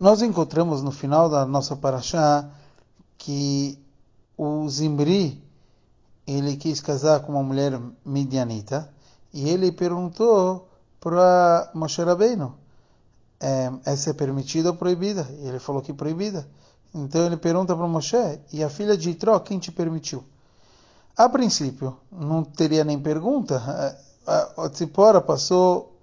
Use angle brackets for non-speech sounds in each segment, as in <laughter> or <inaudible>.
Nós encontramos no final da nossa paraxá que o Zimri ele quis casar com uma mulher midianita e ele perguntou para Moshe Rabbeinu é, essa é permitida ou proibida? E ele falou que proibida. Então ele pergunta para Moshe, e a filha de Itró, quem te permitiu? A princípio, não teria nem pergunta. <laughs> A Tzipora passou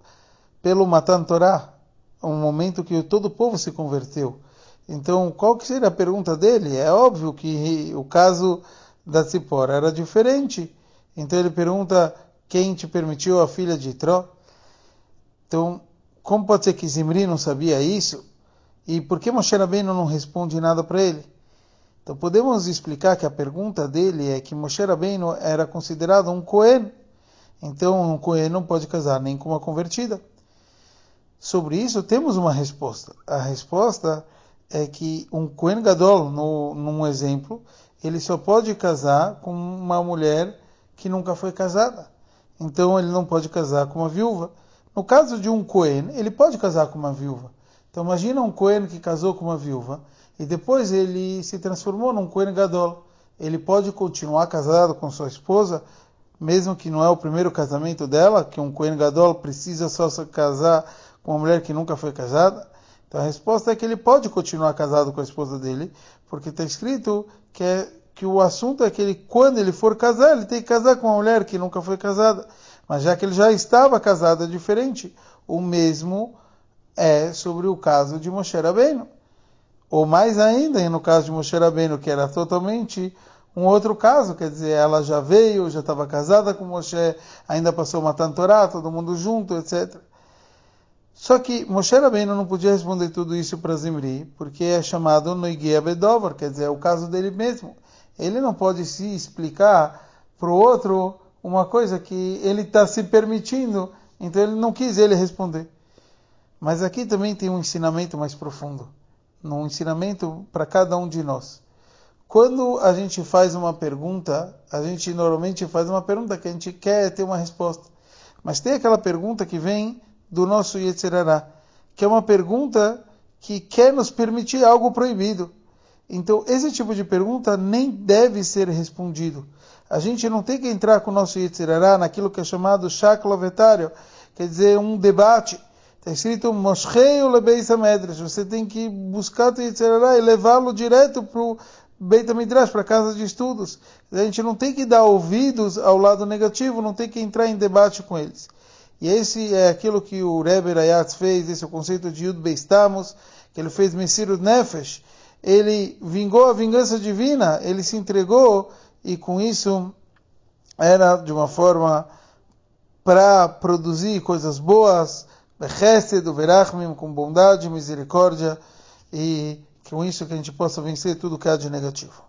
pelo Matan Torah, um momento que todo o povo se converteu. Então, qual que seria a pergunta dele? É óbvio que o caso da Tzipora era diferente. Então ele pergunta quem te permitiu a filha de Itró. Então, como pode ser que Zimri não sabia isso? E por que Moshe Rabbeinu não responde nada para ele? Então podemos explicar que a pergunta dele é que Moshe Rabbeinu era considerado um Cohen. Então um Cohen não pode casar nem com uma convertida. Sobre isso temos uma resposta. A resposta é que um Cohen Gadol, no, num exemplo, ele só pode casar com uma mulher que nunca foi casada. Então ele não pode casar com uma viúva. No caso de um Cohen, ele pode casar com uma viúva. Então imagina um Cohen que casou com uma viúva e depois ele se transformou num Cohen Gadol. Ele pode continuar casado com sua esposa, mesmo que não é o primeiro casamento dela, que um Cohen Gadol precisa só se casar com uma mulher que nunca foi casada. Então a resposta é que ele pode continuar casado com a esposa dele, porque está escrito que, é, que o assunto é que ele, quando ele for casar, ele tem que casar com uma mulher que nunca foi casada. Mas já que ele já estava casado, é diferente. O mesmo é sobre o caso de Moshe Rabbeinu. Ou mais ainda, no caso de Moshe Rabbeinu, que era totalmente um outro caso, quer dizer, ela já veio, já estava casada com Moshe, ainda passou uma Torá, todo mundo junto, etc. Só que Moshe Rabbeinu não podia responder tudo isso para Zimri, porque é chamado Noiguia Bedover, quer dizer, é o caso dele mesmo. Ele não pode se explicar para o outro uma coisa que ele está se permitindo, então ele não quis ele responder. Mas aqui também tem um ensinamento mais profundo, um ensinamento para cada um de nós. Quando a gente faz uma pergunta, a gente normalmente faz uma pergunta que a gente quer ter uma resposta. Mas tem aquela pergunta que vem do nosso Yetzirará, que é uma pergunta que quer nos permitir algo proibido. Então, esse tipo de pergunta nem deve ser respondido. A gente não tem que entrar com o nosso Yetzirará naquilo que é chamado chaklovetário, quer dizer, um debate Está escrito Mosheu lebeis Medrash. Você tem que buscar o Yitzhará e levá-lo direto para o Beit Midrash, para a casa de estudos. A gente não tem que dar ouvidos ao lado negativo, não tem que entrar em debate com eles. E esse é aquilo que o Rebbe Rayatz fez, esse é o conceito de Yud Beistamos, que ele fez Messirut Nefesh. Ele vingou a vingança divina, ele se entregou e com isso era de uma forma para produzir coisas boas, Bechesed, Verachmim, com bondade, misericórdia, e com isso que a gente possa vencer tudo que há de negativo.